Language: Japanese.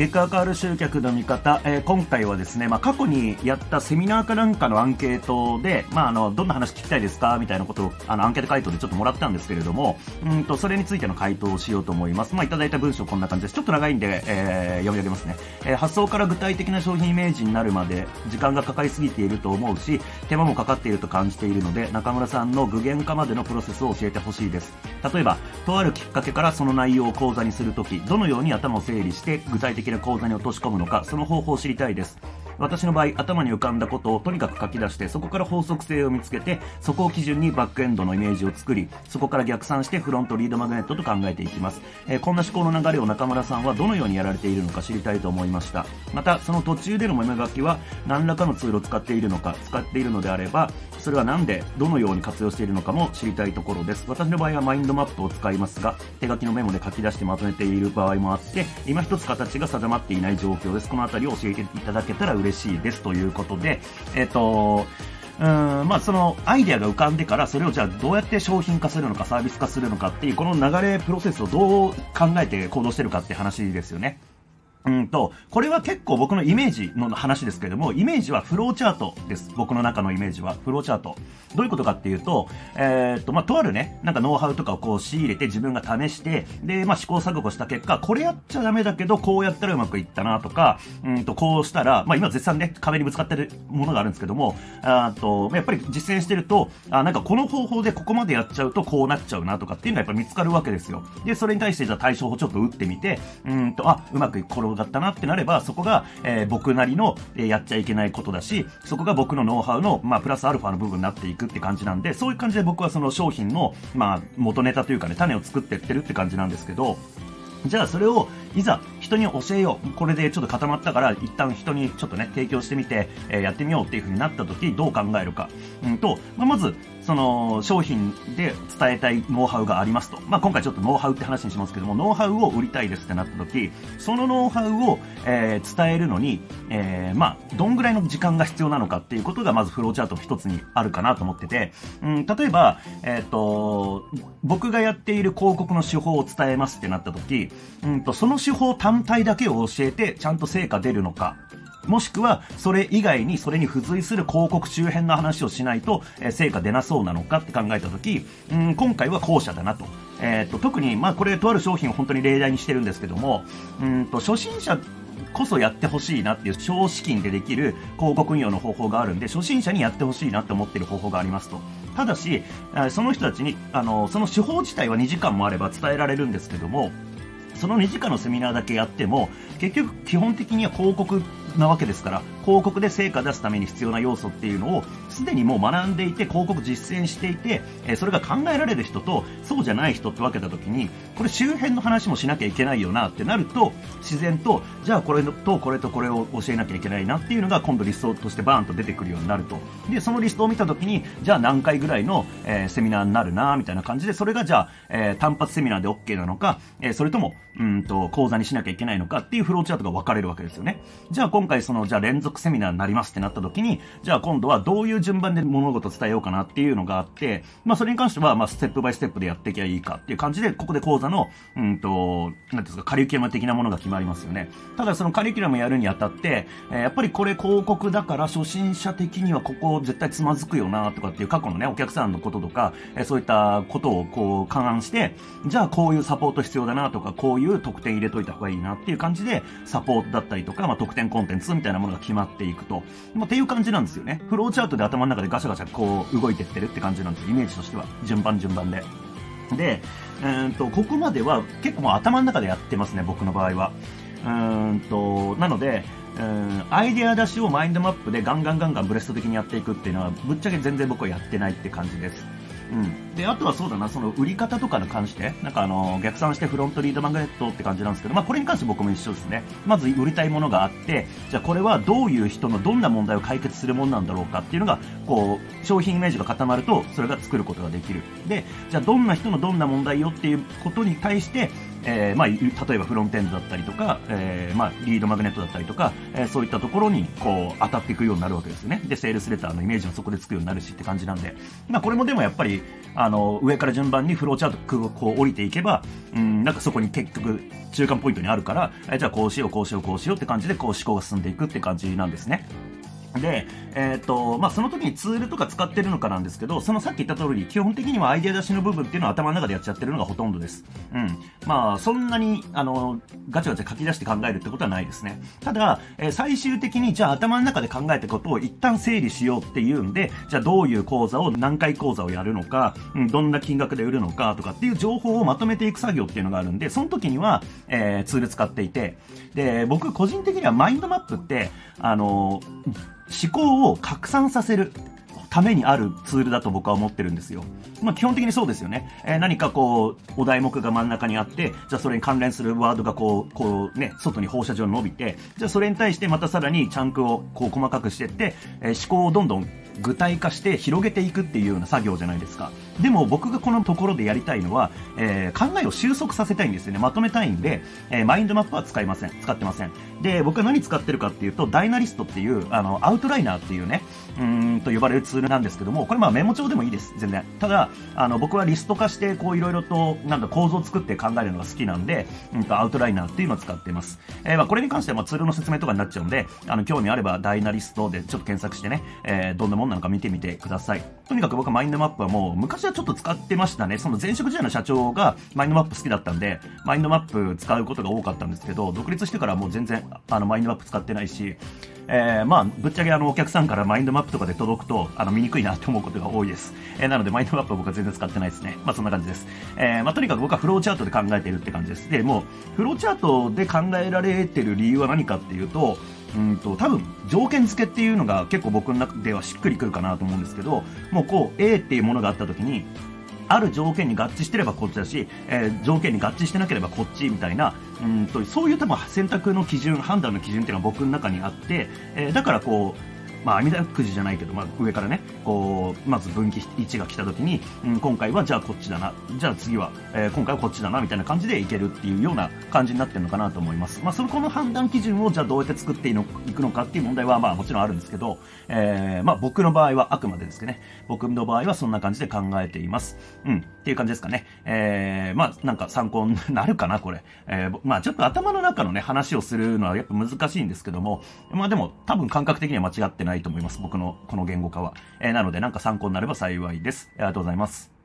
結果が変わる集客の見方、えー、今回はですね、まあ、過去にやったセミナーかなんかのアンケートで、まあ、あのどんな話聞きたいですか？みたいなことをあのアンケート回答でちょっともらったんですけれどもうんとそれについての回答をしようと思います、まあ、いただいた文章こんな感じです。ちょっと長いんで、えー、読み上げますね、えー、発想から具体的な商品イメージになるまで時間がかかりすぎていると思うし手間もかかっていると感じているので中村さんの具現化までのプロセスを教えてほしいです。例えばとあるきっかけからその内容を講座にするときどのように頭を整理して具体的な口座に落とし込むのかその方法を知りたいです。私の場合頭に浮かんだことをとにかく書き出してそこから法則性を見つけてそこを基準にバックエンドのイメージを作りそこから逆算してフロントリードマグネットと考えていきます、えー、こんな思考の流れを中村さんはどのようにやられているのか知りたいと思いました。またその途中でのメモ書きは何らかのツールを使っているのか使っているのであればそれは何でどのように活用しているのかも知りたいところです。私の場合はマインドマップを使いますが手書きのメモで書き出してまとめている場合もあって今一つ形が定まっていない状況です。この辺りを教えていただけたら嬉しいですということで、えっ、と、うんまあ、そのアイデアが浮かんでからそれをじゃあどうやって商品化するのかサービス化するのかっていうこの流れプロセスをどう考えて行動してるかって話ですよね。うんと、これは結構僕のイメージの話ですけれども、イメージはフローチャートです。僕の中のイメージはフローチャート。どういうことかっていうと、えー、っと、まあ、とあるね、なんかノウハウとかをこう仕入れて自分が試して、で、まあ、試行錯誤した結果、これやっちゃダメだけど、こうやったらうまくいったなとか、うんと、こうしたら、まあ、今絶賛ね、壁にぶつかってるものがあるんですけども、あと、やっぱり実践してると、あ、なんかこの方法でここまでやっちゃうとこうなっちゃうなとかっていうのがやっぱり見つかるわけですよ。で、それに対してじゃあ対処法ちょっと打ってみて、うんと、あ、うまくい転がったなってなれば、ば、そこが、えー、僕なりの、えー、やっちゃいけないことだし、そこが僕のノウハウの、まあ、プラスアルファの部分になっていくって感じなんで、そういう感じで僕はその商品の、まあ、元ネタというかね、種を作ってってるって感じなんですけど、じゃあそれをいざ人に教えよう。これでちょっと固まったから一旦人にちょっとね、提供してみて、えー、やってみようっていう風になった時どう考えるか。うんと、まあ、まず、その商品で伝えたいノウハウがありますと。まあ、今回ちょっとノウハウって話にしますけども、ノウハウを売りたいですってなった時、そのノウハウを、えー、伝えるのに、えー、まあ、どんぐらいの時間が必要なのかっていうことがまずフローチャートの一つにあるかなと思ってて、うん、例えば、えっ、と、僕がやっている広告の手法を伝えますってなった時、うんと、その手法単体だけを教えてちゃんと成果出るのか、もしくはそれ以外にそれに付随する広告周辺の話をしないと、え成果出なそうなのかって考えた時、うん、今回は後者だなと。えーと、特に、まあ、これとある商品を本当に例題にしてるんですけどもうんと初心者こそやってほしいなっていう少資金でできる広告運用の方法があるんで初心者にやってほしいなって思ってる方法がありますとただしその人たちにあのその手法自体は2時間もあれば伝えられるんですけどもその2時間のセミナーだけやっても結局基本的には広告なわけですから広告で成果出すために必要な要素っていうのをすでにもう学んでいて広告実践していて、えそれが考えられる人とそうじゃない人って分けた時にこれ周辺の話もしなきゃいけないよなってなると自然とじゃあこれとこれとこれを教えなきゃいけないなっていうのが今度リストとしてバーンと出てくるようになると。でそのリストを見た時にじゃあ何回ぐらいの、え、セミナーになるなみたいな感じでそれがじゃあ、え、単発セミナーで OK なのか、え、それともうんと講座にしなきゃいけないのかっていうフローチャートが分かれるわけですよね。じゃあ今回そのじゃあ連続セミナーになりますってなった時にじゃあ今度はどういう順番で物事を伝えようかなっていうのがあって、まあそれに関しては、まあステップバイステップでやっていけばいいかっていう感じで、ここで講座の、うんと、なんですか、カリキュラム的なものが決まりますよね。ただそのカリキュラムやるにあたって、えー、やっぱりこれ広告だから初心者的にはここ絶対つまずくよなとかっていう過去のね、お客さんのこととか、えー、そういったことをこう勘案して、じゃあこういうサポート必要だなとか、こういう特典入れといた方がいいなっていう感じで、サポートだったりとか、まあ特典コンテンツみたいなものが決まっていくと。まあ、っていう感じなんですよね。フローチャートで頭の中でガシャガシャこう動いてってるって感じなんですイメージとしては。順番順番で。で、えーと、ここまでは結構もう頭の中でやってますね僕の場合は。うんとなのでうんアイデア出しをマインドマップでガンガンガンガンブレスト的にやっていくっていうのはぶっちゃけ全然僕はやってないって感じです。うん、であとはそうだな、その売り方とかに関して、なんかあの逆算してフロントリードマグネットって感じなんですけど、まあ、これに関して僕も一緒ですね、まず売りたいものがあって、じゃあこれはどういう人のどんな問題を解決するものなんだろうかっていうのが、こう商品イメージが固まると、それが作ることができる、でじゃあどんな人のどんな問題よっていうことに対して、えー、まあ、例えばフロントエンドだったりとか、えー、まあ、リードマグネットだったりとか、えー、そういったところに、こう、当たっていくようになるわけですよね。で、セールスレターのイメージもそこでつくようになるしって感じなんで、まあ、これもでもやっぱり、あの、上から順番にフローチャートこう降りていけば、うん、なんかそこに結局、中間ポイントにあるから、えじゃあこうしよう、こうしよう、こうしようって感じで、こう思考が進んでいくって感じなんですね。で、えっ、ー、と、まあ、その時にツールとか使ってるのかなんですけど、そのさっき言った通り、基本的にはアイデア出しの部分っていうのは頭の中でやっちゃってるのがほとんどです。うん。まあ、そんなに、あの、ガチャガチャ書き出して考えるってことはないですね。ただ、えー、最終的に、じゃあ頭の中で考えたことを一旦整理しようっていうんで、じゃあどういう講座を、何回講座をやるのか、うん、どんな金額で売るのかとかっていう情報をまとめていく作業っていうのがあるんで、その時には、えー、ツール使っていて、で、僕個人的にはマインドマップって、あの、思考を拡散させるためにあるツールだと僕は思ってるんですよ。まあ基本的にそうですよね。えー、何かこう、お題目が真ん中にあって、じゃあそれに関連するワードがこう、こうね、外に放射状に伸びて、じゃあそれに対してまたさらにチャンクをこう細かくしていって、えー、思考をどんどん具体化して広げていくっていうような作業じゃないですか。でも僕がこのところでやりたいのは、えー、考えを収束させたいんですよね。まとめたいんで、えー、マインドマップは使いません。使ってません。で、僕は何使ってるかっていうと、ダイナリストっていう、あの、アウトライナーっていうね、うんと呼ばれるツールなんですけども、これまあメモ帳でもいいです。全然。ただ、あの、僕はリスト化して、こういろいろと、なんだ、構造を作って考えるのが好きなんで、うんと、アウトライナーっていうのを使ってます。えー、まあこれに関してはまあツールの説明とかになっちゃうんで、あの、興味あればダイナリストでちょっと検索してね、え、どんなもんなのか見てみてください。とにかく僕はマインドマップはもう、昔はちょっと使ってましたね。その前職時代の社長がマインドマップ好きだったんで、マインドマップ使うことが多かったんですけど、独立してからもう全然、あの、マインドマップ使ってないし、えー、まあ、ぶっちゃけあの、お客さんからマインドマップとかで届くと、あの、見にくいなって思うことが多いです。えー、なので、マインドマップは僕は全然使ってないですね。まあ、そんな感じです。えー、まあ、とにかく僕はフローチャートで考えているって感じです。で、もう、フローチャートで考えられてる理由は何かっていうと、うんと、多分、条件付けっていうのが結構僕の中ではしっくりくるかなと思うんですけど、もうこう、A っていうものがあった時に、ある条件に合致してればこっちだし、えー、条件に合致してなければこっちみたいな、うんと、そういう多分選択の基準、判断の基準っていうのは僕の中にあって、えー、だからこう、まあ、網だくじじゃないけど、まあ、上からね、こう、まず分岐1が来た時に、うん、今回はじゃあこっちだな、じゃあ次は、えー、今回はこっちだな、みたいな感じでいけるっていうような感じになってるのかなと思います。まあ、その、この判断基準をじゃあどうやって作っていくのかっていう問題は、まあ、もちろんあるんですけど、えー、まあ、僕の場合は、あくまでですけどね、僕の場合はそんな感じで考えています。うん、っていう感じですかね。えー、まあ、なんか参考になるかな、これ。えー、まあ、ちょっと頭の中のね、話をするのはやっぱ難しいんですけども、まあでも、多分感覚的には間違ってないないと思います。僕のこの言語化は。えー、なのでなんか参考になれば幸いです。ありがとうございます。